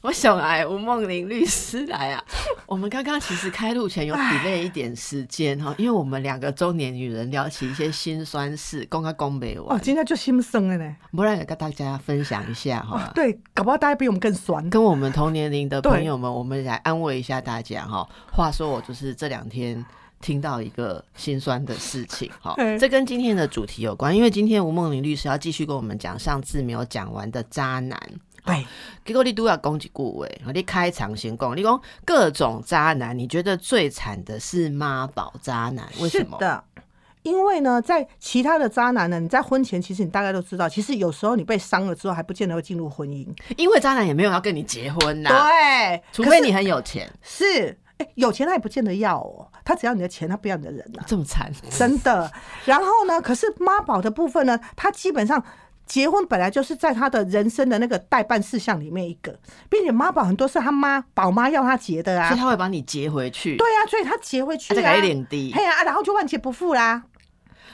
我想来吴梦玲律师来啊。我们刚刚其实开录前有 delay 一点时间哈，因为我们两个中年女人聊起一些心酸事，公开公没完。哦，今天就心酸了呢。不然也跟大家分享一下哈。对，搞不好大家比我们更酸。跟我们同年龄的朋友们，我们来安慰一下大家哈。话说我就是这两天听到一个心酸的事情哈，这跟今天的主题有关，因为今天吴梦玲律师要继续跟我们讲上次没有讲完的渣男。对，结果你都要攻击顾伟，你开场先讲，你讲各种渣男，你觉得最惨的是妈宝渣男？为什么？的，因为呢，在其他的渣男呢，你在婚前其实你大概都知道，其实有时候你被伤了之后，还不见得会进入婚姻，因为渣男也没有要跟你结婚呐。对，除非你很有钱。是，哎，有钱他也不见得要哦，他只要你的钱，他不要你的人呐。这么惨，真的。然后呢，可是妈宝的部分呢，他基本上。结婚本来就是在他的人生的那个代办事项里面一个，并且妈宝很多是他妈宝妈要他结的啊，所以他会把你结回去。对啊，所以他结回去，再给一点低，嘿啊，然后就万劫不复啦，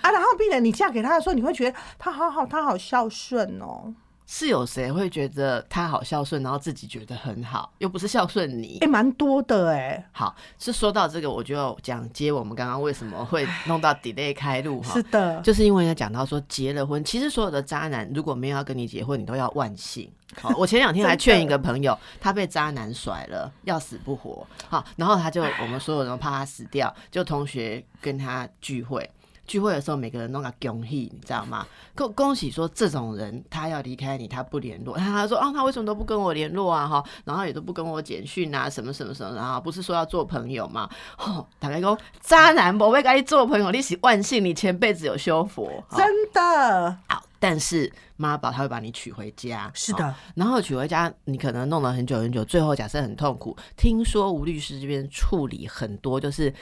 啊，然后并且你嫁给他的时候，你会觉得他好好，他好孝顺哦。是有谁会觉得他好孝顺，然后自己觉得很好，又不是孝顺你？哎，蛮多的哎。好，是说到这个，我就讲接我们刚刚为什么会弄到 delay 开路哈。是的，就是因为要讲到说结了婚，其实所有的渣男如果没有要跟你结婚，你都要万幸。好，我前两天还劝一个朋友，他被渣男甩了，要死不活。好，然后他就我们所有人都怕他死掉，就同学跟他聚会。聚会的时候，每个人都个恭喜，你知道吗？恭恭喜说这种人他要离开你，他不联络。他 他说啊，他为什么都不跟我联络啊？哈，然后也都不跟我简讯啊，什么什么什么，然后不是说要做朋友吗？哦，大概讲渣男不会跟你做朋友，你是万幸你前辈子有修佛，真的好。但是妈宝他会把你娶回家，是的。然后娶回家，你可能弄了很久很久，最后假设很痛苦。听说吴律师这边处理很多，就是。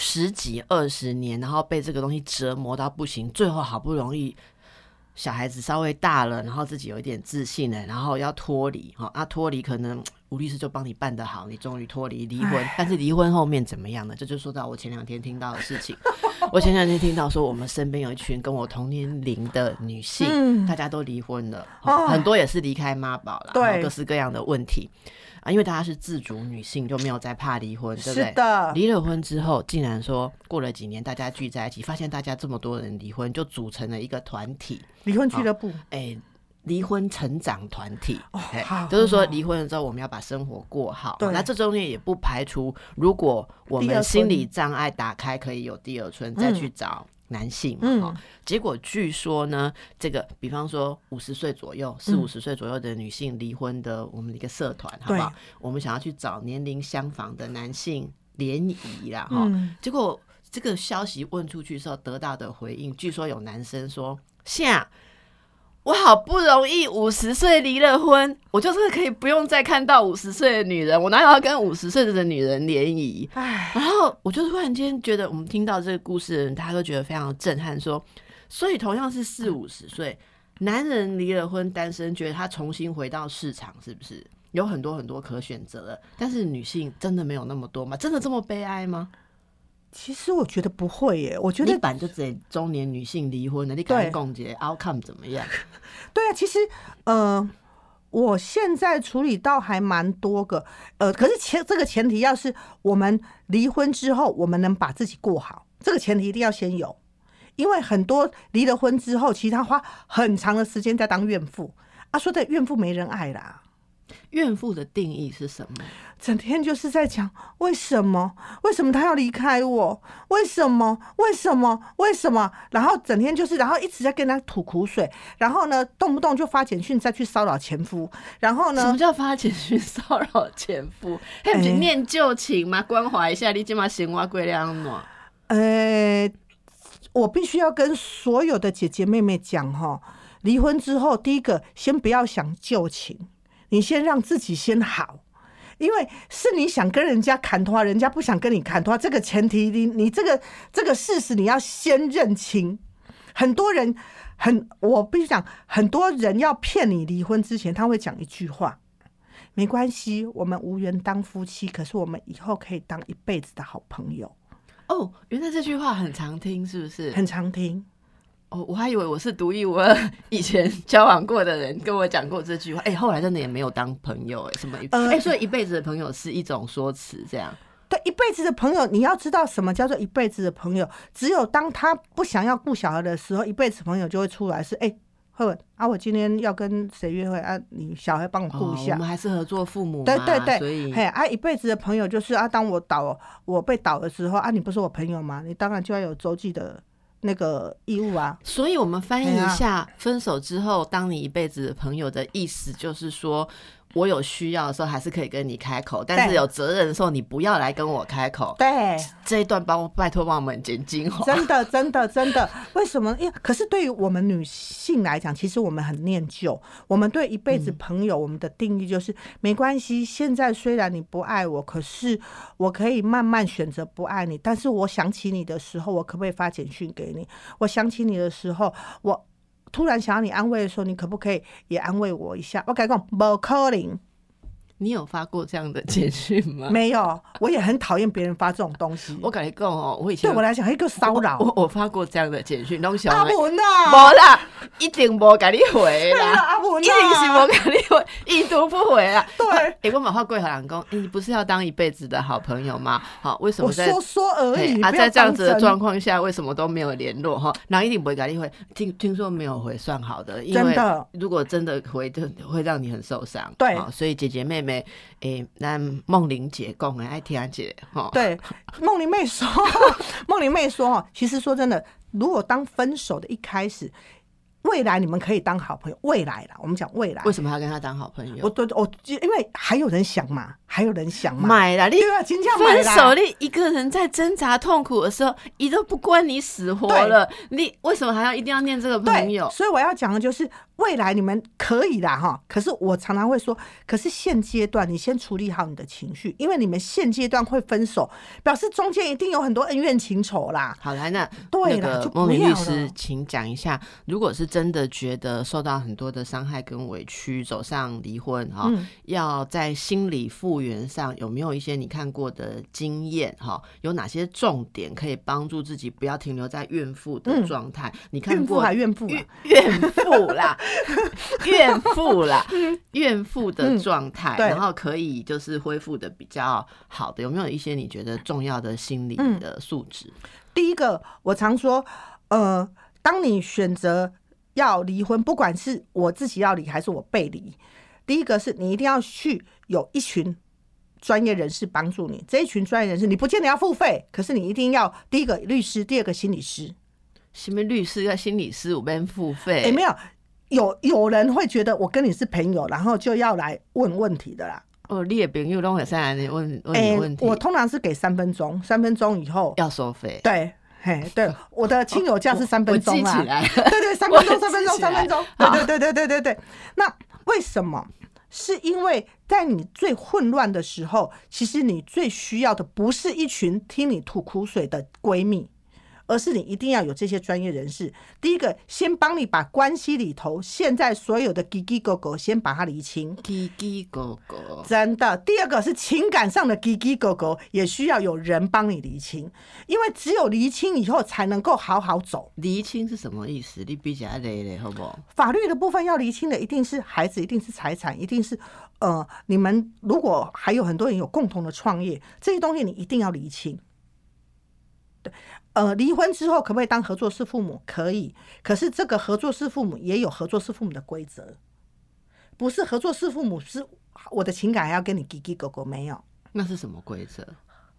十几二十年，然后被这个东西折磨到不行，最后好不容易小孩子稍微大了，然后自己有一点自信了，然后要脱离哈，啊脱离可能吴律师就帮你办得好，你终于脱离离婚，但是离婚后面怎么样呢？这就说到我前两天听到的事情。我前两天听到说，我们身边有一群跟我同年龄的女性，大家都离婚了，很多也是离开妈宝了，对，各式各样的问题。啊，因为大家是自主女性，就没有再怕离婚，对不对？的。离了婚之后，竟然说过了几年，大家聚在一起，发现大家这么多人离婚，就组成了一个团体——离婚俱乐部。哎，离婚成长团体。好，就是说离婚了之后，我们要把生活过好。对。那这中间也不排除，如果我们心理障碍打开，可以有第二春，再去找。男性嘛，结果据说呢，这个比方说五十岁左右、四五十岁左右的女性离婚的，我们的一个社团，好不好？我们想要去找年龄相仿的男性联谊啦，哈。结果这个消息问出去之后，得到的回应，据说有男生说下。我好不容易五十岁离了婚，我就是可以不用再看到五十岁的女人，我哪有要跟五十岁的女人联谊？然后我就突然间觉得，我们听到这个故事的人，大家都觉得非常震撼。说，所以同样是四五十岁，男人离了婚单身，觉得他重新回到市场，是不是有很多很多可选择了？但是女性真的没有那么多吗？真的这么悲哀吗？其实我觉得不会耶，我觉得一般就只中年女性离婚的，你感觉共结 outcome 怎么样？对啊，其实呃，我现在处理到还蛮多个，呃，可是前这个前提要是我们离婚之后，我们能把自己过好，这个前提一定要先有，因为很多离了婚之后，其实他花很长的时间在当怨妇啊，说的怨妇没人爱啦。怨妇的定义是什么？整天就是在讲为什么？为什么他要离开我？为什么？为什么？为什么？然后整天就是，然后一直在跟他吐苦水，然后呢，动不动就发简讯再去骚扰前夫，然后呢？什么叫发简讯骚扰前夫？他不是念旧情吗？关怀一下，你今嘛行挖贵亮暖。呃，我必须要跟所有的姐姐妹妹讲哈，离婚之后，第一个先不要想旧情。你先让自己先好，因为是你想跟人家砍话，人家不想跟你砍话，这个前提你你这个这个事实你要先认清。很多人很，我必须讲，很多人要骗你离婚之前，他会讲一句话，没关系，我们无缘当夫妻，可是我们以后可以当一辈子的好朋友。哦，原来这句话很常听，是不是？很常听。哦，我还以为我是独一无二，以前交往过的人跟我讲过这句话。哎，后来真的也没有当朋友，哎，什么？哎，所以一辈子的朋友是一种说辞，这样。对，一辈子的朋友，你要知道什么叫做一辈子的朋友？只有当他不想要顾小孩的时候，一辈子朋友就会出来。是哎，慧文啊，我今天要跟谁约会啊？你小孩帮我顾一下。我们还是合作父母。对对对，所以嘿啊，一辈子的朋友就是啊，当我倒我被倒的时候啊，你不是我朋友吗？你当然就要有周记的。那个义务啊，所以我们翻译一下，分手之后当你一辈子的朋友的意思，就是说。我有需要的时候还是可以跟你开口，但是有责任的时候你不要来跟我开口。对，这一段帮我拜托帮我们剪精华。真的，真的，真的。为什么？因为可是对于我们女性来讲，其实我们很念旧。我们对一辈子朋友，我们的定义就是没关系。现在虽然你不爱我，可是我可以慢慢选择不爱你。但是我想起你的时候，我可不可以发简讯给你？我想起你的时候，我。突然想要你安慰的时候，你可不可以也安慰我一下？我改讲，不可能。你有发过这样的简讯吗？没有，我也很讨厌别人发这种东西。我感觉够哦，我以前对我来讲一个骚扰。我我发过这样的简讯，东西阿文呐，无啦，一定无给你回啦，阿文一定是无给你回，已读不回啦。对，哎，我马话贵和老公，你不是要当一辈子的好朋友吗？好，为什么在说说而已啊？在这样子的状况下，为什么都没有联络？哈，那一定不会给你回。听听说没有回算好的，因为如果真的回，就会让你很受伤。对，所以姐姐妹妹，哎。那梦玲姐讲的爱听姐哈，对，梦玲妹说，梦玲妹说哈，其实说真的，如果当分手的一开始。未来你们可以当好朋友，未来啦，我们讲未来。为什么要跟他当好朋友？我对我因为还有人想嘛，还有人想嘛。买了，你分手，你一个人在挣扎痛苦的时候，你都不关你死活了，你为什么还要一定要念这个朋友？所以我要讲的就是，未来你们可以啦哈。可是我常常会说，可是现阶段你先处理好你的情绪，因为你们现阶段会分手，表示中间一定有很多恩怨情仇啦。好来，那对了，梦玲律师，请讲一下，如果是真。的觉得受到很多的伤害跟委屈，走上离婚哈，要在心理复原上有没有一些你看过的经验哈？有哪些重点可以帮助自己不要停留在怨妇的状态？你看过还怨妇怨 妇啦，怨妇啦，怨妇的状态，然后可以就是恢复的比较好的，有没有一些你觉得重要的心理的素质？第一个，我常说，呃，当你选择。要离婚，不管是我自己要离还是我被离，第一个是你一定要去有一群专业人士帮助你。这一群专业人士，你不见得要付费，可是你一定要第一个律师，第二个心理师。什么律师要心理师，我边付费？哎，没有，有有人会觉得我跟你是朋友，然后就要来问问题的啦。哦，你的朋友都会上来问问你问题。我通常是给三分钟，三分钟以后要收费。对。嘿，对，我的亲友价是三分钟啊，对对，三分钟，三分钟，三分钟，对对对对对对对。那为什么？是因为在你最混乱的时候，其实你最需要的不是一群听你吐苦水的闺蜜。而是你一定要有这些专业人士。第一个，先帮你把关系里头现在所有的叽叽狗狗先把它理清。叽叽狗狗，真的。第二个是情感上的叽叽狗狗，也需要有人帮你理清，因为只有理清以后才能够好好走。理清是什么意思？你比较累累，好不好？法律的部分要理清的，一定是孩子，一定是财产，一定是呃，你们如果还有很多人有共同的创业，这些东西你一定要理清。对。呃，离婚之后可不可以当合作式父母？可以，可是这个合作式父母也有合作式父母的规则，不是合作式父母是我的情感还要跟你叽叽狗狗没有？那是什么规则？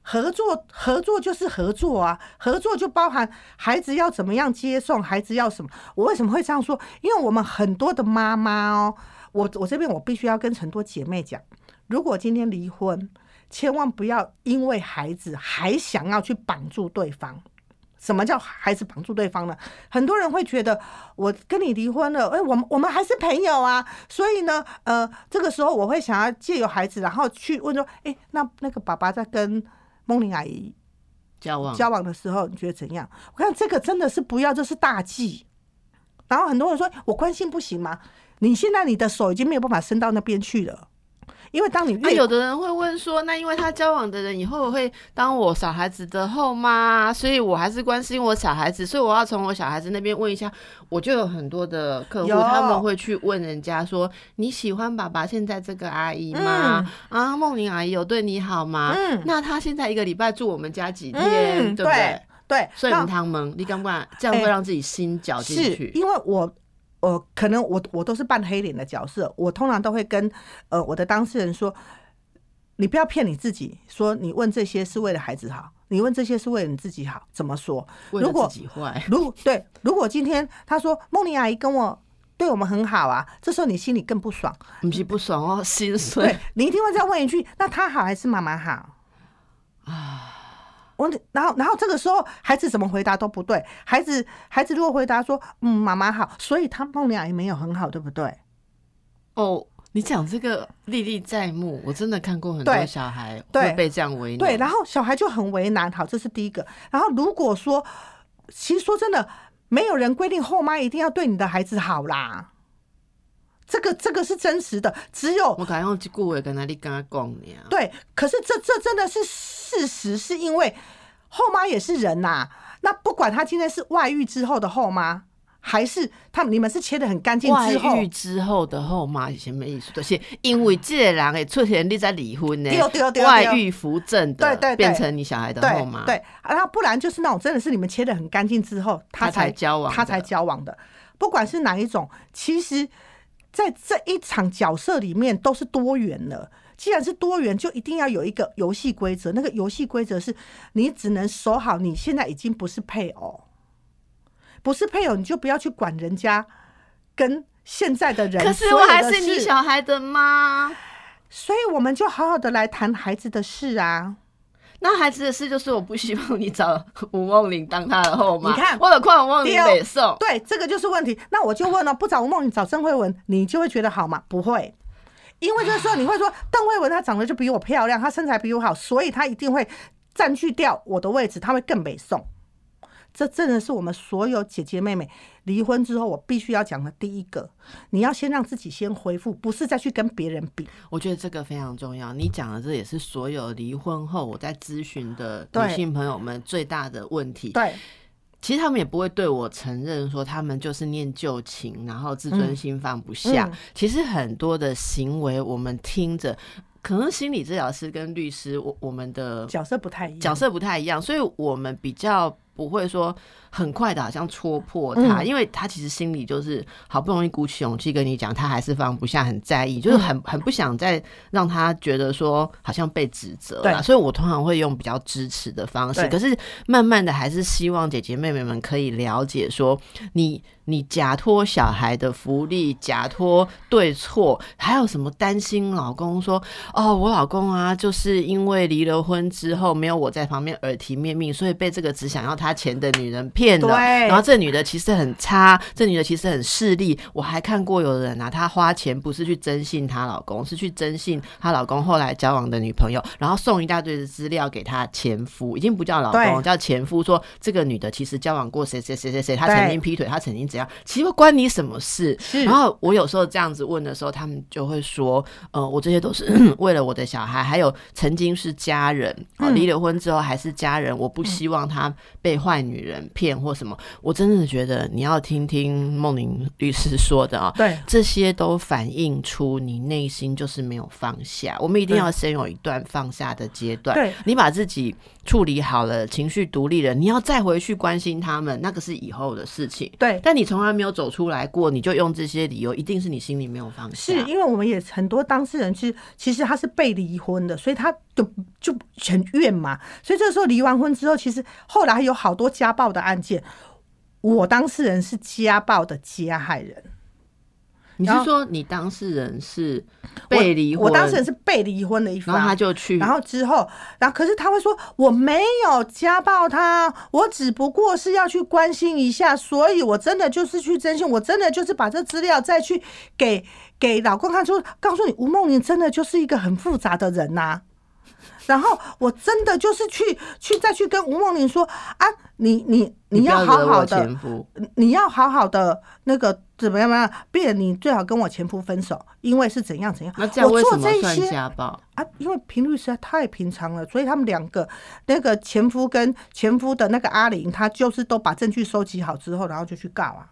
合作合作就是合作啊，合作就包含孩子要怎么样接送，孩子要什么？我为什么会这样说？因为我们很多的妈妈哦，我我这边我必须要跟很多姐妹讲，如果今天离婚，千万不要因为孩子还想要去绑住对方。什么叫孩子绑住对方呢？很多人会觉得我跟你离婚了，哎，我们我们还是朋友啊，所以呢，呃，这个时候我会想要借由孩子，然后去问说，哎，那那个爸爸在跟梦玲阿姨交往交往的时候，你觉得怎样？我看这个真的是不要，这是大忌。然后很多人说我关心不行吗？你现在你的手已经没有办法伸到那边去了，因为当你越有的人会问说，那因为他交往的人以后会当我小孩子的后妈，所以我还是关心我小孩子，所以我要从我小孩子那边问一下。我就有很多的客户，他们会去问人家说：“你喜欢爸爸现在这个阿姨吗？啊，梦玲阿姨有对你好吗？嗯那他现在一个礼拜住我们家几天，对不对？对，所以他们你敢不敢这样会让自己心绞进去？因为我。”我可能我我都是扮黑脸的角色，我通常都会跟呃我的当事人说，你不要骗你自己，说你问这些是为了孩子好，你问这些是为了你自己好，怎么说？如果自己坏，如对，如果今天他说梦妮阿姨跟我对我们很好啊，这时候你心里更不爽，不是不爽哦，心碎。你一定会再问一句，那他好还是妈妈好啊？我然后然后这个时候孩子怎么回答都不对。孩子孩子如果回答说嗯妈妈好，所以他梦娘也没有很好，对不对？哦，你讲这个历历在目，我真的看过很多小孩会被这样为难。对，然后小孩就很为难。好，这是第一个。然后如果说，其实说真的，没有人规定后妈一定要对你的孩子好啦。这个这个是真实的，只有我敢用这句话跟他你跟他讲呀。对，可是这这真的是事实，是因为后妈也是人呐。那不管他今天是外遇之后的后妈，还是他们你们是切的很干净之后外遇之后的后妈，以前没意思，就是因为这个人诶出现你在离婚呢，外遇扶正的，对对，变成你小孩的后妈，对，然后不然就是那种真的是你们切的很干净之后，他才交往，他才交往的，不管是哪一种，其实。在这一场角色里面都是多元的，既然是多元，就一定要有一个游戏规则。那个游戏规则是你只能守好，你现在已经不是配偶，不是配偶，你就不要去管人家跟现在的人。可是我还是你小孩的妈，所以我们就好好的来谈孩子的事啊。那孩子的事就是我不希望你找吴梦玲当他的后妈。你看，为了夸吴梦玲北送，对，这个就是问题。那我就问了，不找吴梦玲，找郑慧文，你就会觉得好吗？不会，因为就是说你会说邓慧文她长得就比我漂亮，她身材比我好，所以她一定会占据掉我的位置，她会更北宋。这真的是我们所有姐姐妹妹离婚之后，我必须要讲的第一个。你要先让自己先恢复，不是再去跟别人比。我觉得这个非常重要。你讲的这也是所有离婚后我在咨询的女性朋友们最大的问题。对，其实他们也不会对我承认说他们就是念旧情，然后自尊心放不下。其实很多的行为，我们听着，可能心理治疗师跟律师，我我们的角色不太一样，角色不太一样，所以我们比较。不会说很快的，好像戳破他，因为他其实心里就是好不容易鼓起勇气跟你讲，他还是放不下，很在意，就是很很不想再让他觉得说好像被指责了。所以我通常会用比较支持的方式，可是慢慢的还是希望姐姐妹妹们可以了解说你。你假托小孩的福利，假托对错，还有什么担心老公说哦，我老公啊，就是因为离了婚之后没有我在旁边耳提面命，所以被这个只想要他钱的女人骗了。然后这女的其实很差，这女的其实很势利。我还看过有人啊，她花钱不是去征信她老公，是去征信她老公后来交往的女朋友，然后送一大堆的资料给她前夫，已经不叫老公，叫前夫，说这个女的其实交往过谁谁谁谁谁，她曾经劈腿，她曾经怎。其实关你什么事？然后我有时候这样子问的时候，他们就会说：“呃，我这些都是 为了我的小孩，还有曾经是家人，离了婚之后还是家人，我不希望他被坏女人骗或什么。”我真的觉得你要听听梦玲律师说的啊，对，这些都反映出你内心就是没有放下。我们一定要先有一段放下的阶段。对，你把自己处理好了，情绪独立了，你要再回去关心他们，那个是以后的事情。对，但你从来没有。走出来过，你就用这些理由，一定是你心里没有放下。是因为我们也很多当事人，其实其实他是被离婚的，所以他就就很怨嘛。所以这时候离完婚之后，其实后来有好多家暴的案件，我当事人是家暴的加害人。你是说你当事人是被离婚？我当事人是被离婚的一方，然后他就去，然后之后，然后可是他会说我没有家暴他，我只不过是要去关心一下，所以我真的就是去征信，我真的就是把这资料再去给给老公看，说告诉你吴梦玲真的就是一个很复杂的人呐。然后我真的就是去去再去跟吴梦玲说啊，你你你要好好的，你要好好的那个怎么样嘛？别你最好跟我前夫分手，因为是怎样怎样。那这样为什么算家暴啊？因为频率实在太平常了，所以他们两个那个前夫跟前夫的那个阿玲，他就是都把证据收集好之后，然后就去告啊。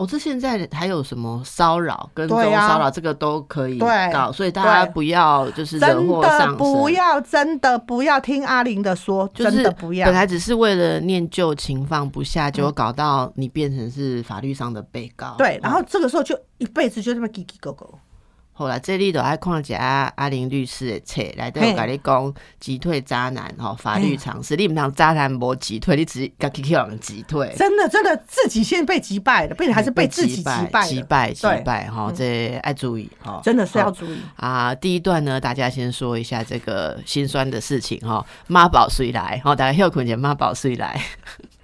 我这现在还有什么骚扰、跟踪骚扰，这个都可以告，所以大家不要就是真的不要真的不要听阿玲的说，真的不要。本来只是为了念旧情放不下，结果搞到你变成是法律上的被告。对，然后这个时候就一辈子就这么叽叽狗狗。后来这里都爱看一下阿玲律师的册，来都甲你讲击退渣男哦，法律常识。你唔当渣男无击退，你只跟 Q Q 人击退。真的真的自己先被击败了，被还是被自己击败击败击败哈，这爱注意哈，真的是要注意啊。第一段呢，大家先说一下这个心酸的事情哈。妈宝谁来？哈，大家休困前妈宝谁来？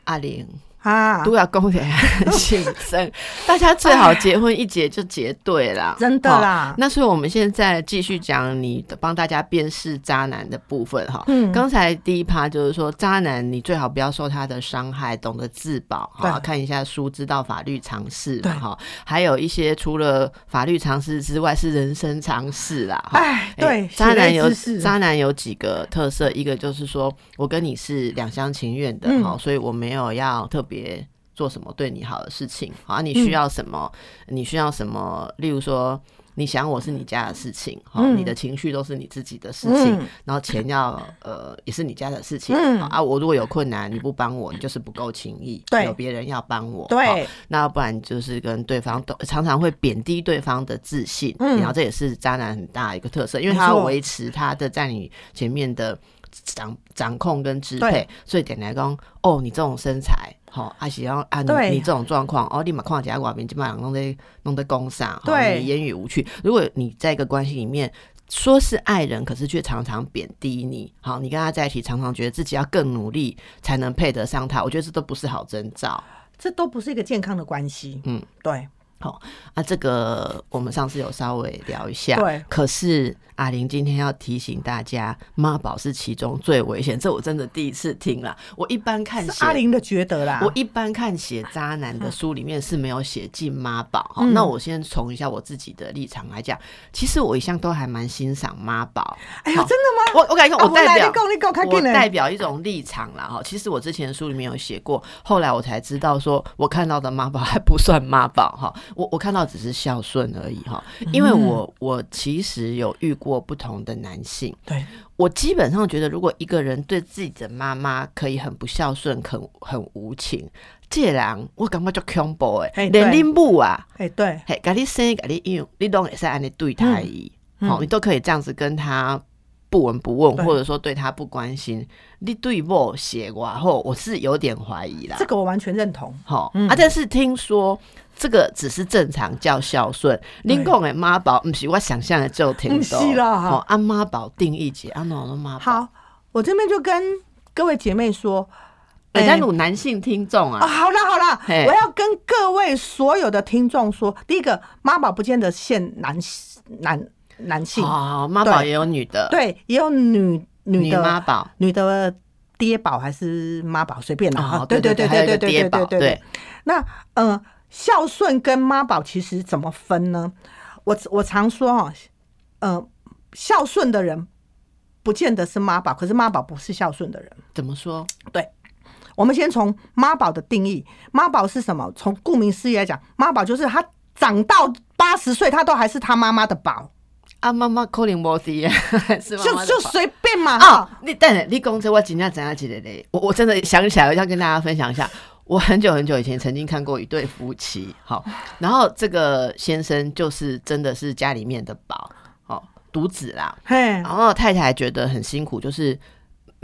阿玲。啊，都要恭喜 新生，大家最好结婚一结就结对了，真的啦。那所以我们现在继续讲你帮大家辨识渣男的部分哈。嗯，刚才第一趴就是说渣男，你最好不要受他的伤害，懂得自保哈。看一下书，知道法律常识哈。还有一些除了法律常识之外，是人生常识啦。哎，对，渣男有渣男有几个特色，一个就是说我跟你是两厢情愿的哈，所以我没有要特别。别做什么对你好的事情，好，你需要什么？你需要什么？例如说，你想我是你家的事情，好，你的情绪都是你自己的事情，然后钱要呃也是你家的事情，啊，我如果有困难你不帮我，你就是不够情义，对，有别人要帮我，对，那不然就是跟对方都常常会贬低对方的自信，然后这也是渣男很大一个特色，因为他要维持他的在你前面的掌掌控跟支配，所以点来讲，哦，你这种身材。好，还是要按你这种状况哦，立马框架外面，基本上弄在弄在攻上，对，言语无趣。如果你在一个关系里面说是爱人，可是却常常贬低你，好，你跟他在一起，常常觉得自己要更努力才能配得上他，我觉得这都不是好征兆，这都不是一个健康的关系。嗯，对。好，啊，这个我们上次有稍微聊一下，对，可是。阿玲今天要提醒大家，妈宝是其中最危险。这我真的第一次听了。我一般看阿玲的觉得啦，我一般看写渣男的书里面是没有写进妈宝。哈，那我先从一下我自己的立场来讲，其实我一向都还蛮欣赏妈宝。哎呀，真的吗？我我感觉我代表我代表一种立场啦。哈。其实我之前书里面有写过，后来我才知道，说我看到的妈宝还不算妈宝哈。我我看到只是孝顺而已哈。因为我我其实有遇过。不同的男性，对我基本上觉得，如果一个人对自己的妈妈可以很不孝顺、很很无情，这人我感觉就恐怖哎，连你母啊，哎对，嘿，给你生，给你养，你都也是按你对他一，好，你都可以这样子跟他不闻不问，或者说对他不关心，你对我写过后，我是有点怀疑啦。这个我完全认同，好啊，但是听说。这个只是正常叫孝顺，您讲的妈宝不是我想象的就挺多。好，按妈宝定义姐，按哪的妈宝？好，我这边就跟各位姐妹说，人家有男性听众啊。好了好了，我要跟各位所有的听众说，第一个妈宝不见得限男男男性啊，妈宝也有女的，对，也有女女的妈宝，女的爹宝还是妈宝，随便啦。对对对对对对对对对。那嗯。孝顺跟妈宝其实怎么分呢？我我常说哈，呃，孝顺的人不见得是妈宝，可是妈宝不是孝顺的人。怎么说？对，我们先从妈宝的定义，妈宝是什么？从顾名思义来讲，妈宝就是他长到八十岁，他都还是他妈妈的宝。啊，妈妈可能无敌啊，就就随便嘛。啊，你等你讲这我今天怎样记得嘞？我我真的想起来，要跟大家分享一下。我很久很久以前曾经看过一对夫妻，好，然后这个先生就是真的是家里面的宝，好独子啦，嘿，然后太太觉得很辛苦，就是。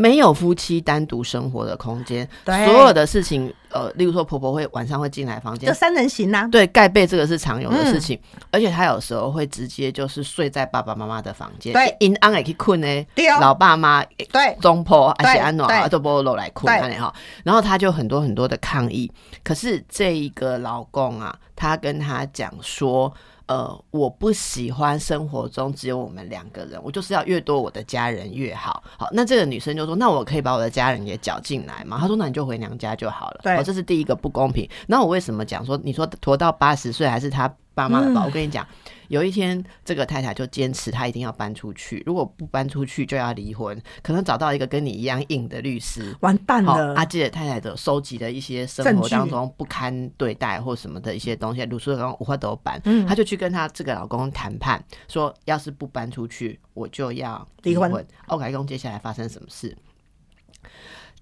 没有夫妻单独生活的空间，所有的事情，呃，例如说婆婆会晚上会进来房间，就三人行呐。对，盖被这个是常有的事情，而且她有时候会直接就是睡在爸爸妈妈的房间，对，因安也可以困呢，老爸妈对，中婆而且安暖都不落来困，哈。然后她就很多很多的抗议，可是这一个老公啊，他跟他讲说。呃，我不喜欢生活中只有我们两个人，我就是要越多我的家人越好。好，那这个女生就说：“那我可以把我的家人也搅进来吗？”她说：“那你就回娘家就好了。”对，这是第一个不公平。那我为什么讲说，你说拖到八十岁还是他？爸妈的吧，我跟你讲，有一天这个太太就坚持她一定要搬出去，如果不搬出去就要离婚，可能找到一个跟你一样硬的律师，完蛋了。阿杰太太的收集的一些生活当中不堪对待或什么的一些东西，鲁叔刚五花都搬，她就去跟她这个老公谈判，说要是不搬出去，我就要离婚。OK，公接下来发生什么事？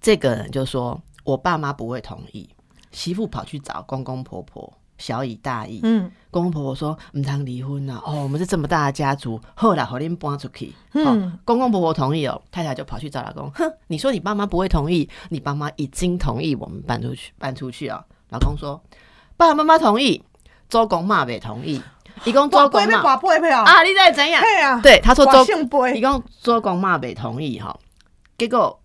这个人就说，我爸妈不会同意，媳妇跑去找公公婆婆。小以大义，嗯，公公婆婆说唔谈离婚呐，哦，我们是这么大的家族，后来和您搬出去，嗯，公公婆婆同意哦，太太就跑去找老公，哼，你说你爸妈不会同意，你爸妈已经同意我们搬出去，搬出去啊，老公说爸爸妈妈同意，周公妈没同意，一共周公妈。啊，你在怎样？对，他说周，一共周公妈没同意哈，结果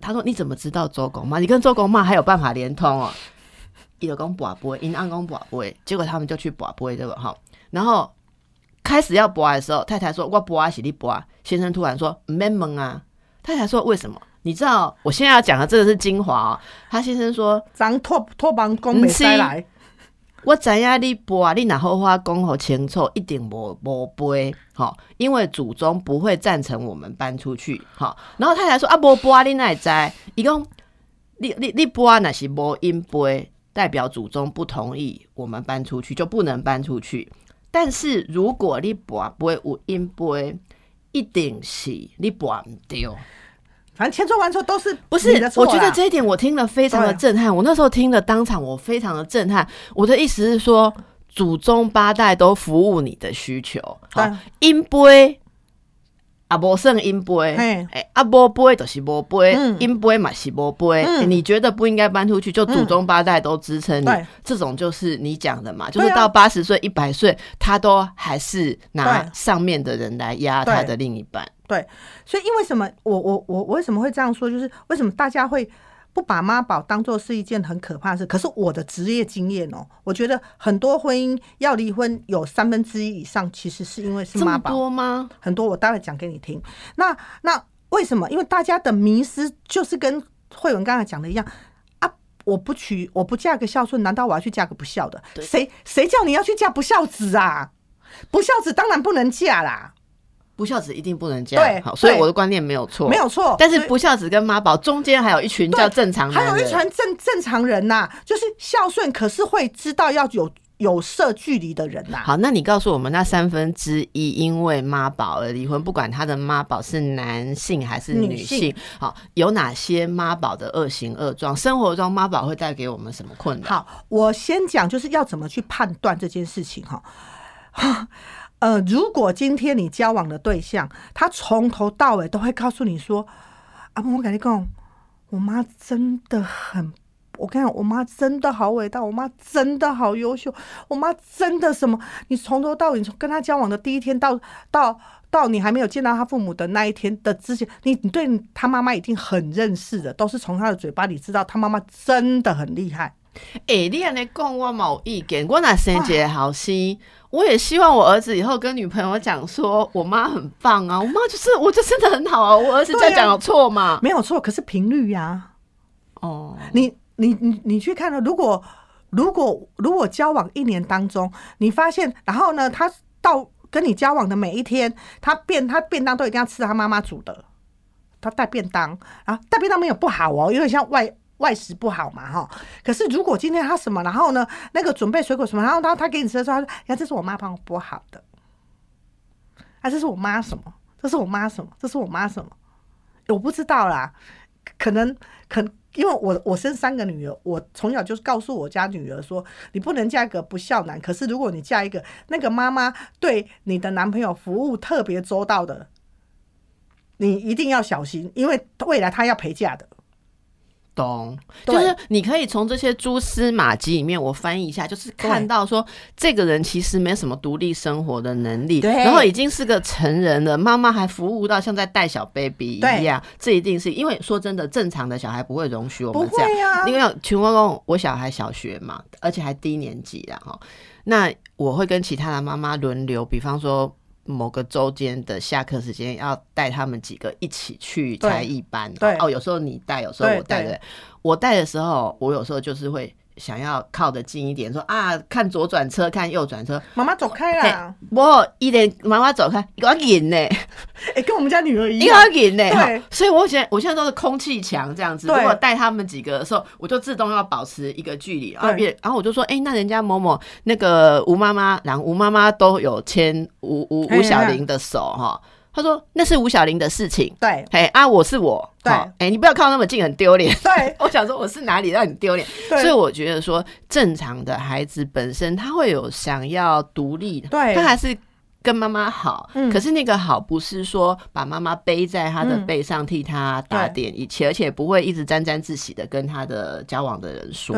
他说你怎么知道周公妈？你跟周公妈还有办法连通哦？一个公卜卜，因安公卜卜，结果他们就去卜卜这个哈，然后开始要卜的时候，太太说：“我卜啊，是你卜。”先生突然说：“没门啊！”太太说：“为什么？你知道我现在要讲的这个是精华哦。”他先生说：“咱托托帮公没来，我知影你卜，你哪好话讲好清楚，一定无无背吼，因为祖宗不会赞成我们搬出去吼。”然后太太说：“啊，无卜你哪会知？伊讲你你你卜那是无因背。”代表祖宗不同意我们搬出去，就不能搬出去。但是如果你不不会无音不会，一定是你不丢。反正千错万错都是不是？我觉得这一点我听了非常的震撼。我那时候听了当场，我非常的震撼。我的意思是说，祖宗八代都服务你的需求。好，音不会。啊，无算因杯，哎，啊，无杯就是无杯，因杯嘛是无杯。你觉得不应该搬出去，就祖宗八代都支撑你，这种就是你讲的嘛，就是到八十岁、一百岁，他都还是拿上面的人来压他的另一半。对，所以因为什么？我我我我为什么会这样说？就是为什么大家会？不把妈宝当做是一件很可怕的事，可是我的职业经验哦，我觉得很多婚姻要离婚有三分之一以上，其实是因为是妈宝多吗？很多，我待会讲给你听。那那为什么？因为大家的迷失就是跟慧文刚才讲的一样啊！我不娶，我不嫁个孝顺，难道我要去嫁个不孝的？谁谁叫你要去嫁不孝子啊？不孝子当然不能嫁啦。不孝子一定不能嫁，对，好，所以我的观念没有错，没有错。但是不孝子跟妈宝中间还有一群叫正常，还有一群正正常人呐，就是孝顺，可是会知道要有有设距离的人呐。好，那你告诉我们，那三分之一因为妈宝而离婚，不管他的妈宝是男性还是女性，好，有哪些妈宝的恶行恶状？生活中妈宝会带给我们什么困难？好，我先讲就是要怎么去判断这件事情哈。呃，如果今天你交往的对象，他从头到尾都会告诉你说：“啊，我跟你讲，我妈真的很，我跟你讲，我妈真的好伟大，我妈真的好优秀，我妈真的什么？你从头到尾，从跟他交往的第一天到到到你还没有见到他父母的那一天的之前，你你对他妈妈已经很认识的，都是从他的嘴巴里知道他妈妈真的很厉害。哎，你安尼讲我冇意见，我那生一个好心。我也希望我儿子以后跟女朋友讲说，我妈很棒啊，我妈就是我就真的很好啊。我儿子这样讲有错吗？没有错，可是频率呀。哦，你你你你去看了，如果如果如果交往一年当中，你发现，然后呢，他到跟你交往的每一天，他便他便当都一定要吃他妈妈煮的，他带便当啊，带便当没有不好哦，因为像外。外食不好嘛，哈。可是如果今天他什么，然后呢，那个准备水果什么，然后他他给你吃的时候，他说：“呀，这是我妈帮我剥好的。”啊，这是我妈什么？这是我妈什么？这是我妈什么？我不知道啦。可能，可因为我我生三个女儿，我从小就是告诉我家女儿说：“你不能嫁一个不孝男。”可是如果你嫁一个那个妈妈对你的男朋友服务特别周到的，你一定要小心，因为未来他要陪嫁的。懂，就是你可以从这些蛛丝马迹里面，我翻译一下，就是看到说这个人其实没什么独立生活的能力，然后已经是个成人了，妈妈还服务到像在带小 baby 一样，这一定是因为说真的，正常的小孩不会容许我们这样，因为全国公我小孩小学嘛，而且还低年级了哈。那我会跟其他的妈妈轮流，比方说某个周间的下课时间，要带他们几个一起去才艺班。对哦，有时候你带，有时候我带。对，我带的时候，我有时候就是会。想要靠得近一点，说啊，看左转车，看右转车，妈妈走开啦！我一点妈妈走开，我赢呢，哎，跟我们家女儿一样，我赢呢。对，所以我现在我现在都是空气墙这样子。如果带他们几个的时候，我就自动要保持一个距离，然后然后我就说，哎，那人家某某那个吴妈妈，然后吴妈妈都有牵吴吴吴小玲的手哈。他说：“那是吴小玲的事情。”对，哎啊，我是我。对，哎，你不要靠那么近，很丢脸。对，我想说我是哪里让你丢脸？所以我觉得说，正常的孩子本身他会有想要独立的，对，他还是。跟妈妈好，可是那个好不是说把妈妈背在他的背上替他打点一切，而且不会一直沾沾自喜的跟他的交往的人说。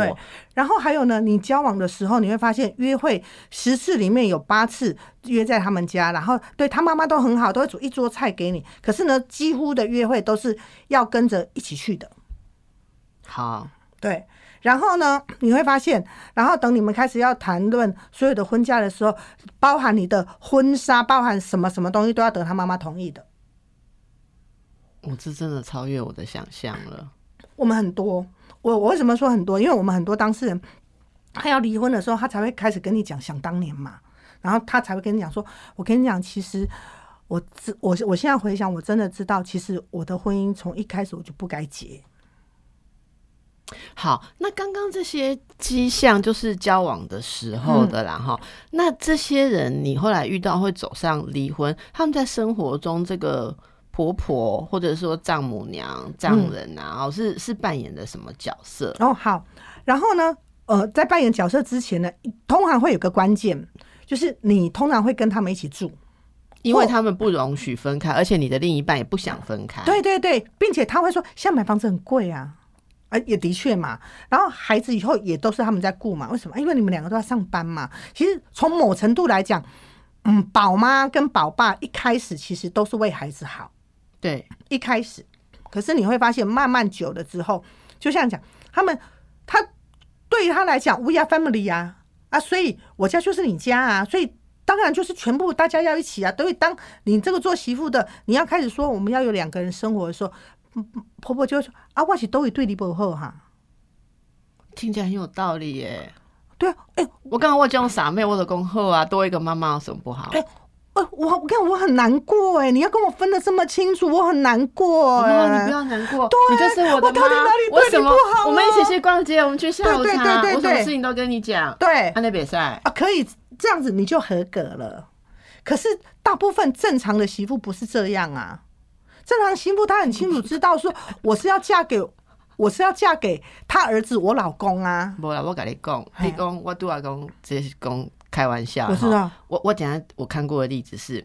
然后还有呢，你交往的时候你会发现，约会十次里面有八次约在他们家，然后对他妈妈都很好，都会煮一桌菜给你。可是呢，几乎的约会都是要跟着一起去的。好，对。然后呢，你会发现，然后等你们开始要谈论所有的婚嫁的时候，包含你的婚纱，包含什么什么东西，都要等他妈妈同意的。我这真的超越我的想象了。我们很多，我我为什么说很多？因为我们很多当事人，他要离婚的时候，他才会开始跟你讲想当年嘛，然后他才会跟你讲说，我跟你讲，其实我我我现在回想，我真的知道，其实我的婚姻从一开始我就不该结。好，那刚刚这些迹象就是交往的时候的啦，哈。那这些人你后来遇到会走上离婚，他们在生活中这个婆婆或者说丈母娘、丈人啊，哦，是是扮演的什么角色？哦，好。然后呢，呃，在扮演角色之前呢，通常会有个关键，就是你通常会跟他们一起住，因为他们不容许分开，而且你的另一半也不想分开。对对对，并且他会说，现在买房子很贵啊。哎，也的确嘛。然后孩子以后也都是他们在顾嘛。为什么？因为你们两个都要上班嘛。其实从某程度来讲，嗯，宝妈跟宝爸一开始其实都是为孩子好。对，一开始。可是你会发现，慢慢久了之后，就像讲，他们他对于他来讲，we are family 呀啊，所以我家就是你家啊，所以当然就是全部大家要一起啊。所以当你这个做媳妇的，你要开始说我们要有两个人生活的时候。婆婆就说：“啊，我是都会对你不好哈。”听起来很有道理耶。对啊，哎，我刚刚我讲傻妹，我的恭贺啊，多一个妈妈有什么不好？哎，我我看我很难过哎，你要跟我分的这么清楚，我很难过哎。你不要难过，你就是我的妈。为什么？我们一起去逛街，我们去下午茶，我什么事情都跟你讲。对，那比赛啊，可以这样子你就合格了。可是大部分正常的媳妇不是这样啊。正常媳妇她很清楚知道说我是要嫁给我是要嫁给他儿子我老公啊。不啦，我跟你讲，你讲我都要讲这是讲开玩笑。我知道，我我讲我看过的例子是，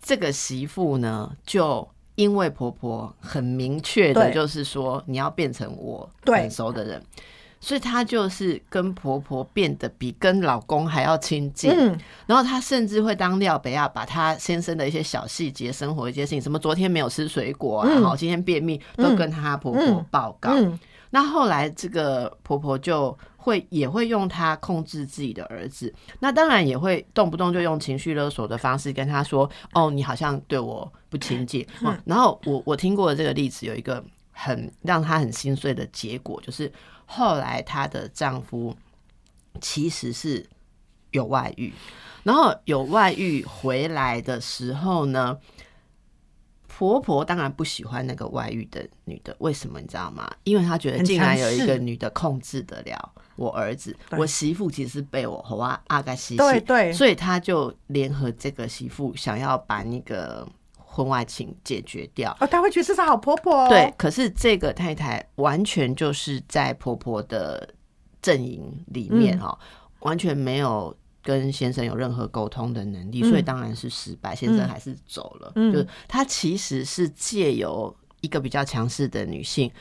这个媳妇呢，就因为婆婆很明确的就是说你要变成我很熟的人。所以她就是跟婆婆变得比跟老公还要亲近，然后她甚至会当廖北亚，把她先生的一些小细节、生活一些事情，什么昨天没有吃水果，然后今天便秘，都跟她婆婆报告。那后来这个婆婆就会也会用她控制自己的儿子，那当然也会动不动就用情绪勒索的方式跟他说：“哦，你好像对我不亲近。”然后我我听过的这个例子有一个很让她很心碎的结果，就是。后来她的丈夫其实是有外遇，然后有外遇回来的时候呢，婆婆当然不喜欢那个外遇的女的，为什么你知道吗？因为她觉得竟然有一个女的控制得了我儿子，我媳妇其实是被我和阿阿盖西对对，所以他就联合这个媳妇，想要把那个。婚外情解决掉哦，他会觉得这是好婆婆。对，可是这个太太完全就是在婆婆的阵营里面哈，完全没有跟先生有任何沟通的能力，所以当然是失败。先生还是走了，就是他其实是借由一个比较强势的女性，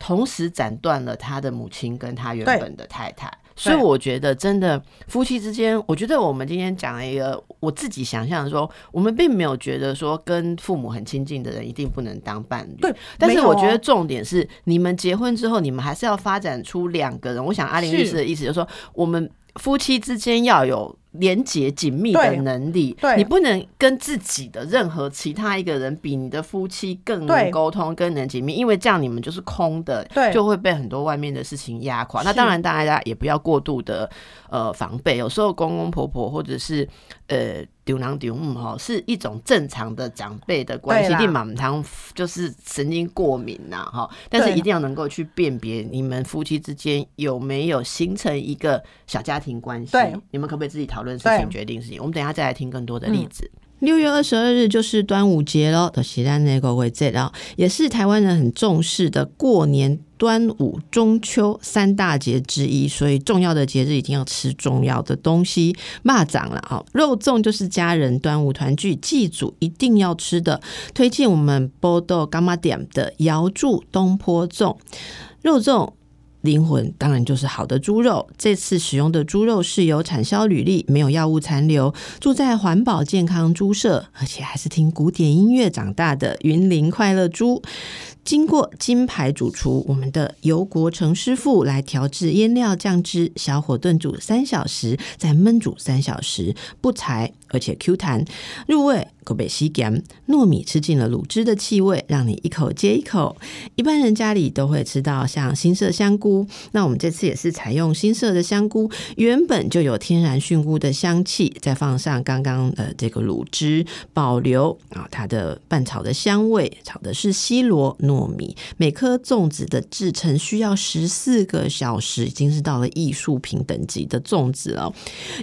同时斩断了他的母亲跟他原本的太太。所以我觉得，真的夫妻之间，我觉得我们今天讲了一个我自己想象的说，我们并没有觉得说跟父母很亲近的人一定不能当伴侣。对，但是我觉得重点是，你们结婚之后，你们还是要发展出两个人。我想阿玲律师的意思就是说，我们夫妻之间要有。连接紧密的能力，对。你不能跟自己的任何其他一个人比，你的夫妻更能沟通、更能紧密，因为这样你们就是空的，对。就会被很多外面的事情压垮。那当然，大家也不要过度的呃防备，有时候公公婆婆或者是呃。丢囊丢母哈，是一种正常的长辈的关系，一定满堂就是神经过敏呐哈，但是一定要能够去辨别你们夫妻之间有没有形成一个小家庭关系，你们可不可以自己讨论事情、决定事情？我们等一下再来听更多的例子。六月二十二日就是端午节喽，的西安那个会这了，也是台湾人很重视的过年、端午、中秋三大节之一，所以重要的节日一定要吃重要的东西，蚂蚱了啊，肉粽就是家人端午团聚祭祖一定要吃的，推荐我们波豆干妈点的瑶柱东坡粽肉粽。灵魂当然就是好的猪肉。这次使用的猪肉是有产销履历，没有药物残留，住在环保健康猪舍，而且还是听古典音乐长大的云林快乐猪。经过金牌主厨我们的尤国成师傅来调制腌料酱汁，小火炖煮三小时，再焖煮三小时，不柴而且 Q 弹入味。口北西咸糯米吃进了卤汁的气味，让你一口接一口。一般人家里都会吃到像新色香菇，那我们这次也是采用新色的香菇，原本就有天然菌菇的香气，再放上刚刚的这个卤汁，保留啊它的拌炒的香味。炒的是西罗糯米，每颗粽子的制成需要十四个小时，已经是到了艺术品等级的粽子了。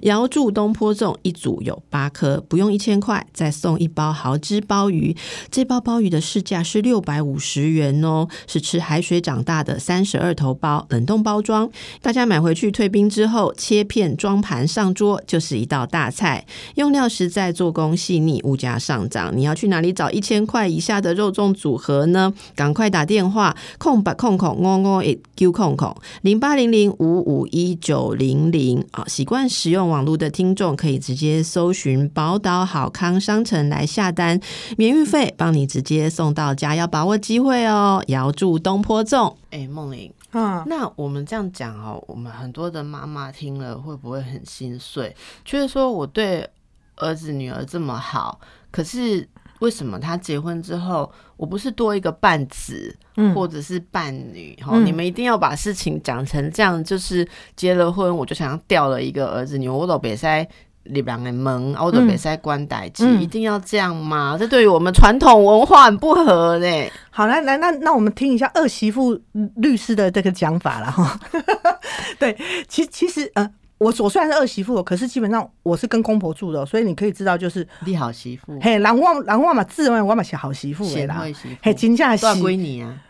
瑶柱东坡粽一组有八颗，不用一千块，再送。一包蚝汁鲍鱼，这包鲍鱼的市价是六百五十元哦，是吃海水长大的三十二头鲍，冷冻包装。大家买回去退冰之后，切片装盘上桌，就是一道大菜。用料实在，做工细腻，物价上涨，你要去哪里找一千块以下的肉粽组合呢？赶快打电话空白空空哦哦一 Q 空空零八零零五五一九零零啊！习惯使用网络的听众可以直接搜寻宝岛好康商城。来下单，免运费，帮你直接送到家，要把握机会哦！遥祝东坡粽。哎，梦玲，嗯，那我们这样讲哦，我们很多的妈妈听了会不会很心碎？就是说我对儿子女儿这么好，可是为什么他结婚之后，我不是多一个伴子，或者是伴侣？哈，你们一定要把事情讲成这样，就是结了婚，我就想要掉了一个儿子女，我都别塞。里边的门，我都别再关代机，一定要这样吗？这对于我们传统文化很不合呢。好，来来，那那我们听一下二媳妇律师的这个讲法了哈。对，其其实呃，我我虽然是二媳妇，可是基本上我是跟公婆住的，所以你可以知道，就是你好媳妇，嘿，然后然后嘛，自问我嘛是好媳妇的啦，嘿，真正是归你啊。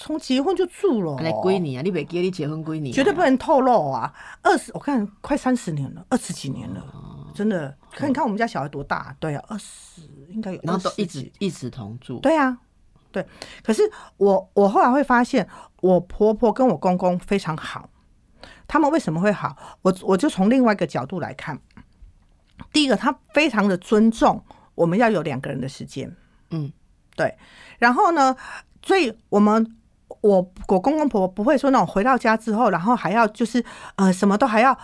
从结婚就住了，来归你啊！你别给你结婚归你，绝对不能透露啊！二十，我看快三十年了，二十几年了，真的。看，你看我们家小孩多大？对啊，二十应该有。然后都一直一直同住。对啊，对。可是我我后来会发现，我婆婆跟我公公非常好。他们为什么会好？我我就从另外一个角度来看。第一个，他非常的尊重我们要有两个人的时间。嗯，对。然后呢，所以我们。我我公公婆婆不会说那种回到家之后，然后还要就是呃什么都还要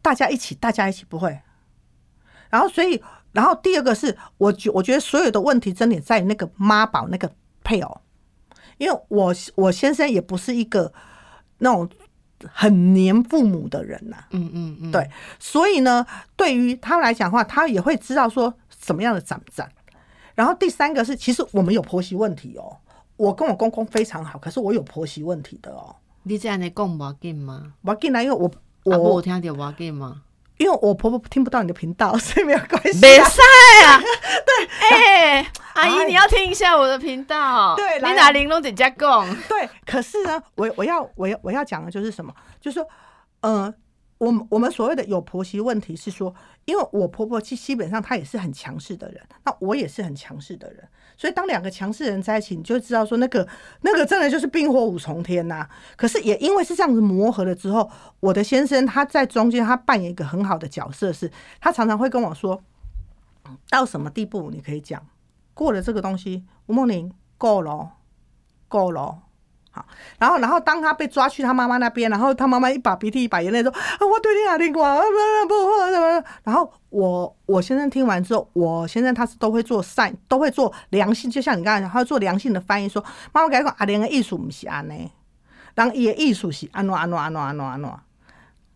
大家一起，大家一起不会。然后所以，然后第二个是我觉我觉得所有的问题真的在那个妈宝那个配偶，因为我我先生也不是一个那种很黏父母的人呐，嗯嗯嗯，对，所以呢，对于他来讲的话，他也会知道说什么样的长长。然后第三个是，其实我们有婆媳问题哦。我跟我公公非常好，可是我有婆媳问题的哦。你这样你讲不紧吗？不紧啊，因为我我我听到不紧吗？因为我婆婆听不到你的频道，所以没有关系。没赛啊，对，哎，阿姨你要听一下我的频道。对，你拿玲珑姐加贡。对，可是呢，我我要我要我要讲的就是什么？就是说，呃，我们我们所谓的有婆媳问题，是说，因为我婆婆基基本上她也是很强势的人，那我也是很强势的人。所以，当两个强势人在一起，你就知道说，那个那个真的就是冰火五重天呐。可是，也因为是这样子磨合了之后，我的先生他在中间，他扮演一个很好的角色，是他常常会跟我说，到什么地步你可以讲过了这个东西，吴梦玲够了，够了，好，然后然后当他被抓去他妈妈那边，然后他妈妈一把鼻涕一把眼泪说：“啊，我对你阿玲讲，不不不怎么？”然后我我先生听完之后，我先生他是都会做善，都会做良性，就像你刚才讲，他会做良性的翻译，说妈妈讲阿玲的艺术不是安尼，当伊的艺术是安诺安诺安怎安怎安怎。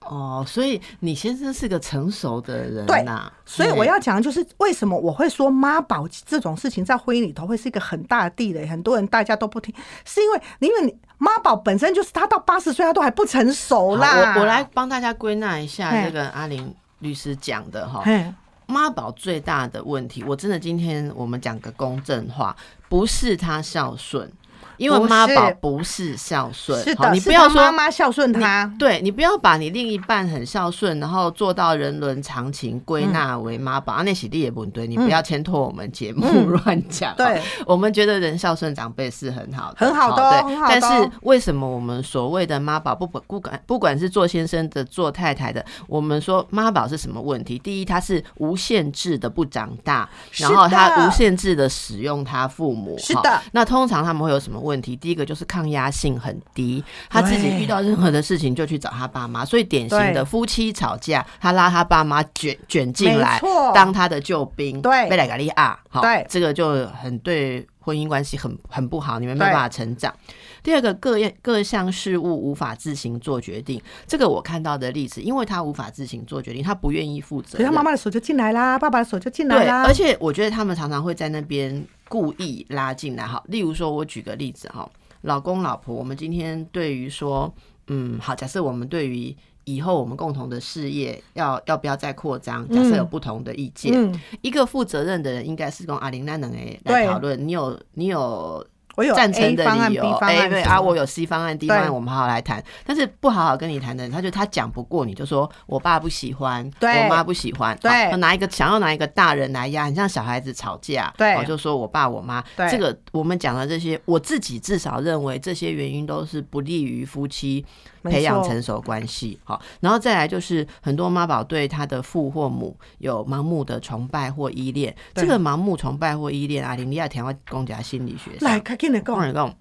哦，所以你先生是个成熟的人对呐，所以我要讲的就是为什么我会说妈宝这种事情在婚姻里头会是一个很大的地雷，很多人大家都不听，是因为因为你妈宝本身就是他到八十岁他都还不成熟啦。我我来帮大家归纳一下嘿这个阿玲律师讲的哈。嘿，妈宝最大的问题，我真的今天我们讲个公正话，不是他孝顺，因为妈宝不是孝顺。是的，你不要说妈妈孝顺他，对你不要把你另一半很孝顺，然后做到人伦常情，归纳为妈宝，啊，那喜地也不对，你不要牵拖我们节目嗯 乱讲。对，我们觉得人孝顺长辈是很好的，很好的哦对很好的哦但是为什么我们所谓的妈宝，不管不管不管是做先生的、做太太的，我们说妈宝是什么问题？第一，他是无限制的不长大，然后他无限制的使用他父母。是的那通常他们会有什么问题？第一个就是抗压性很低，他自己遇到任何的事情就去找他爸妈，所以典型的夫妻吵架，他拉他爸妈卷卷进来当他的救兵，对贝莱格利亚，好，对这个就很对婚姻关系很很不好，你们没对办法成长。第二个，各样各项事物无法自行做决定，这个我看到的例子，因为他无法自行做决定，他不愿意负责所以他，妈妈的手就进来啦，爸爸的手就进来对，啦，而且我觉得他们常常会在那边故意拉进来。哈，例如说，我举个例子哈，老公老婆，我们今天对于说，嗯，好，假设我们对于以后我们共同的事业要要不要再扩张，假设有不同的意见，嗯，一个负责任的人应该是跟阿玲那能诶对。来讨论，你有你有我有赞成的方案、理 B 由，方案对啊，我有 C 方案、D 方案，我们好好来谈。但是不好好跟你谈的人，他就他讲不过你，就说我爸不喜欢，对我妈不喜欢，对拿一个想要拿一个大人来压，很像小孩子吵架，对我就说我爸我妈，对。这个我们讲的这些，我自己至少认为这些原因都是不利于夫妻没培养成熟关系。好，然后再来就是很多妈宝对他的父或母有盲目的崇拜或依恋，对。这个盲目崇拜或依恋啊，林利亚田外公家心理学上。来，开进来讲，跟人讲，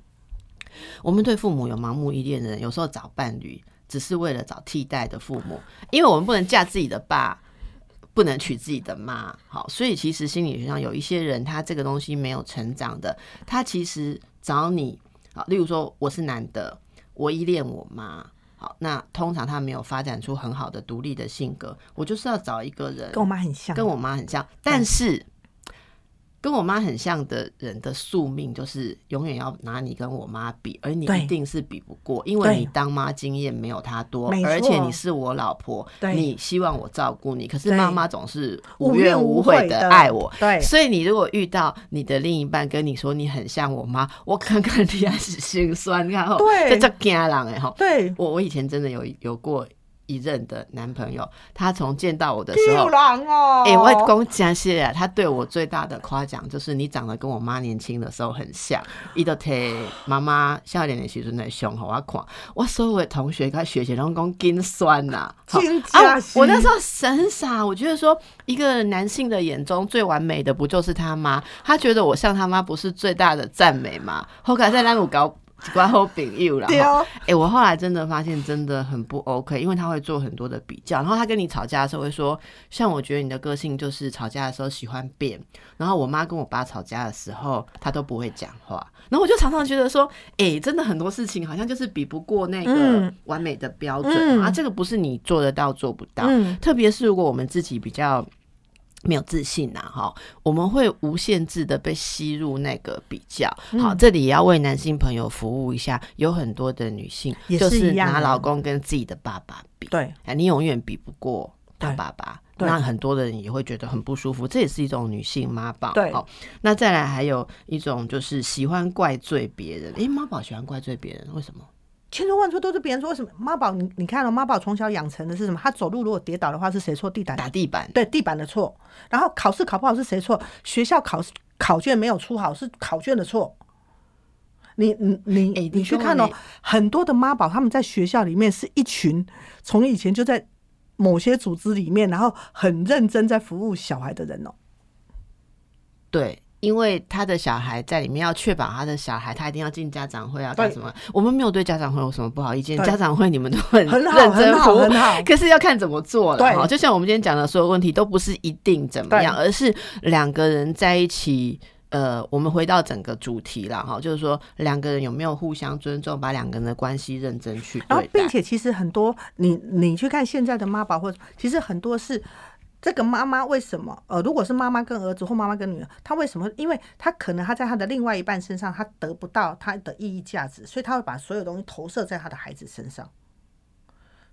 我们对父母有盲目依恋的人，有时候找伴侣只是为了找替代的父母，因为我们不能嫁自己的爸，不能娶自己的妈。好，所以其实心理学上有一些人，他这个东西没有成长的，他其实找你，好，例如说我是男的，我依恋我妈。好，那通常他没有发展出很好的独立的性格，我就是要找一个人跟我妈很像，跟我妈很像，但是跟我妈很像的人的宿命就是永远要拿你跟我妈比，而你一定是比不过，因为你当妈经验没有她多而且你是我老婆，你希望我照顾你，可是对妈妈总是无无怨怨无无悔悔的的爱我。对所以你如果遇到你的另一半跟你说你很像我妈，我看看你还是心酸，然后对这叫惊人哎哈。对，我我以前真的有有过一任的男朋友，他从见到我的时候，哎、我讲真些啊，他对我最大的夸奖就是你长得跟我妈年轻的时候很像，伊都摕妈妈少年的时阵来上互我看，我所有的同学跟学姐拢讲金酸呐、好真啊我那时候很傻，我觉得说一个男性的眼中最完美的不就是他妈？他觉得我像他妈不是最大的赞美吗？后来在那有搞。一寡好朋友啦，哈对哦，哎、我后来真的发现真的很不 OK，因为他会做很多的比较，然后他跟你吵架的时候会说，像我觉得你的个性就是吵架的时候喜欢变，然后我妈跟我爸吵架的时候，他都不会讲话，然后我就常常觉得说，哎、真的很多事情好像就是比不过那个嗯。完美的标准、嗯。啊，这个不是你做得到做不到，嗯，特别是如果我们自己比较。没有自信呐、哈，我们会无限制的被吸入那个比较。好，嗯这里也要为男性朋友服务一下，有很多的女性就是拿老公跟自己的爸爸比，对，哎，你永远比不过他爸爸。对那很多的人也会觉得很不舒服，这也是一种女性妈宝。对好，那再来还有一种就是喜欢怪罪别人。诶，妈宝喜欢怪罪别人，为什么？千错万错都是别人说什么妈宝，你你看了、妈宝从小养成的是什么？他走路如果跌倒的话，是谁错？地板打地板。对地板的错。然后考试考不好是谁错？学校考试考卷没有出好是考卷的错。你你你、哎你你去看哦很多的妈宝他们在学校里面是一群从以前就在某些组织里面，然后很认真在服务小孩的人哦。对，因为他的小孩在里面，要确保他的小孩，他一定要进家长会啊，干什么？我们没有对家长会有什么不好意见，家长会你们都很很，认真很好，很好。可是要看怎么做了哈。就像我们今天讲的所有问题，都不是一定怎么样，而是两个人在一起。呃，我们回到整个主题了哈，就是说两个人有没有互相尊重，把两个人的关系认真去对待，并且其实很多你你去看现在的妈宝，或者其实很多是这个妈妈为什么呃，如果是妈妈跟儿子或妈妈跟女儿，她为什么？因为她可能她在她的另外一半身上，她得不到她的意义价值，所以她会把所有东西投射在她的孩子身上。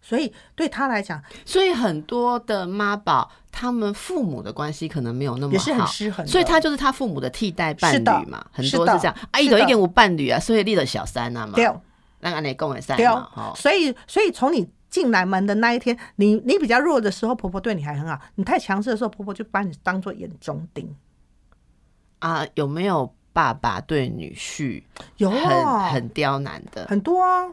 所以对她来讲，所以很多的妈宝，他们父母的关系可能没有那么好，也是很失衡。所以她就是他父母的替代伴侣嘛，很多是这样。啊，一有一点五伴侣啊，所以立了小三啊嘛。对，那按你共为三嘛。所以，所以从你进来门的那一天，你你比较弱的时候，婆婆对你还很好；你太强势的时候，婆婆就把你当做眼中钉。啊，有没有爸爸对女婿有很很刁难的？很多啊，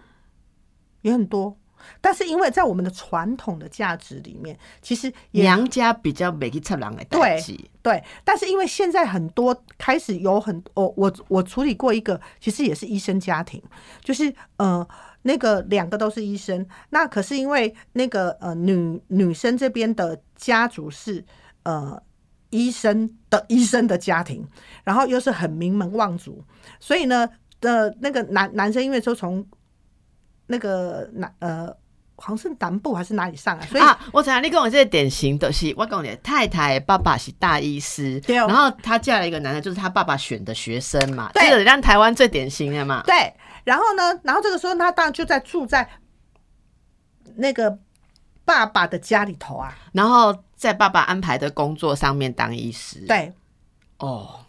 也很多。但是因为在我们的传统的价值里面，其实娘家比较没去测量的对对。但是因为现在很多开始有很我我我处理过一个，其实也是医生家庭，就是呃那个两个都是医生，那可是因为那个呃女女生这边的家族是呃医生的医生的家庭，然后又是很名门望族，所以呢的那个男男生因为说从那个南呃，好像是南部还是哪里上啊？所以啊，我讲你跟我这典型的是，我讲你太太爸爸是大医师，对然后她嫁了一个男的，就是她爸爸选的学生嘛，这个让台湾最典型的嘛。对，然后呢，然后这个时候他当然就在住在那个爸爸的家里头啊，然后在爸爸安排的工作上面当医师。对，哦。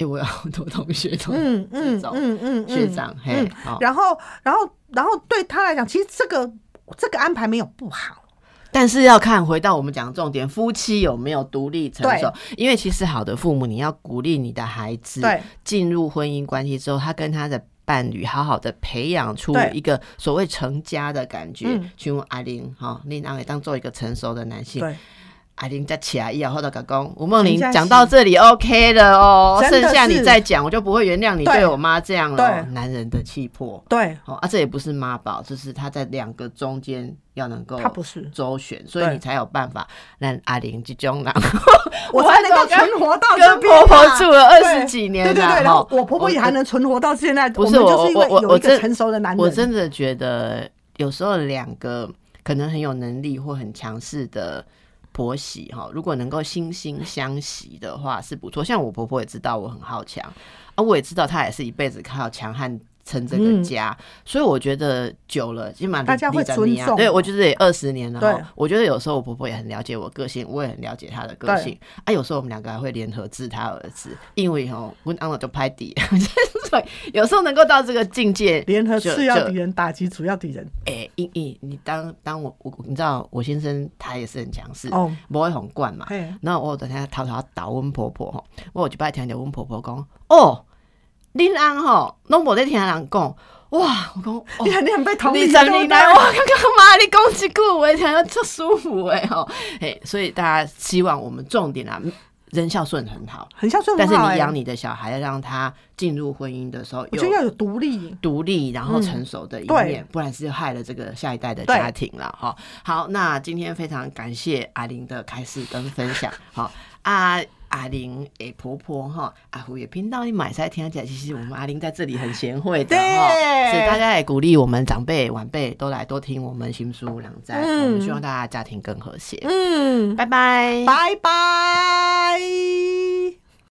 哎，我有好多同学都嗯嗯嗯嗯学长嘿，然后然后然后对他来讲，其实这个这个安排没有不好，但是要看回到我们讲重点，夫妻有没有独立成熟？因为其实好的父母，你要鼓励你的孩子进入婚姻关系之后，他跟他的伴侣好好的培养出一个所谓成家的感觉。去问阿玲哈，你拿给当做一个成熟的男性？阿玲再起来以后，的讲吴梦玲讲到这里 OK 了哦，剩下你再讲，我就不会原谅你对我妈这样了。男人的气魄，对，哦啊，这也不是妈宝，就是他在两个中间要能够，他不是。周旋，所以你才有办法让阿玲这种人，我才能够存活到跟婆婆住了二十几年，对对对，然后我婆婆也还能存活到现在，不是我我我我成熟的男人，我真的觉得有时候两个可能很有能力或很强势的。婆媳哈，如果能够惺惺相惜的话是不错。像我婆婆也知道我很好强，啊，我也知道她也是一辈子靠强悍撑这个家，所以我觉得久了，起码大家会尊重。对，我觉得也二十年了。对，我觉得有时候我婆婆也很了解我个性，我也很了解她的个性。啊，有时候我们两个还会联合治她儿子，因为哦，我安了都拍底。所以有时候能够到这个境界，联合次要敌人打击主要敌人。哎，因因你当当我我你知道我先生他也是很强势，哦，不会很惯嘛。然后我等下偷偷打温婆婆哈，我就拜听着温婆婆讲，哦，恁安吼拢无在听人讲，哇，我讲你很你很被同理，你真厉害，哇，刚刚妈你讲一句我听得出舒服哎吼，哎，所以大家希望我们重点啊。人孝顺很好，很孝顺，但是你养你的小孩，要让他进入婚姻的时候，我觉得要有独立、独立，然后成熟的一面，不然是害了这个下一代的家庭了哈。好，那今天非常感谢阿玲的开示跟分享。好，阿阿玲诶婆婆哈，阿虎也频道你买菜听起来，其实我们阿玲在这里很贤惠的哈，所以大家也鼓励我们长辈晚辈都来多听我们新书两在，我们希望大家家庭更和谐。嗯，拜拜，拜拜。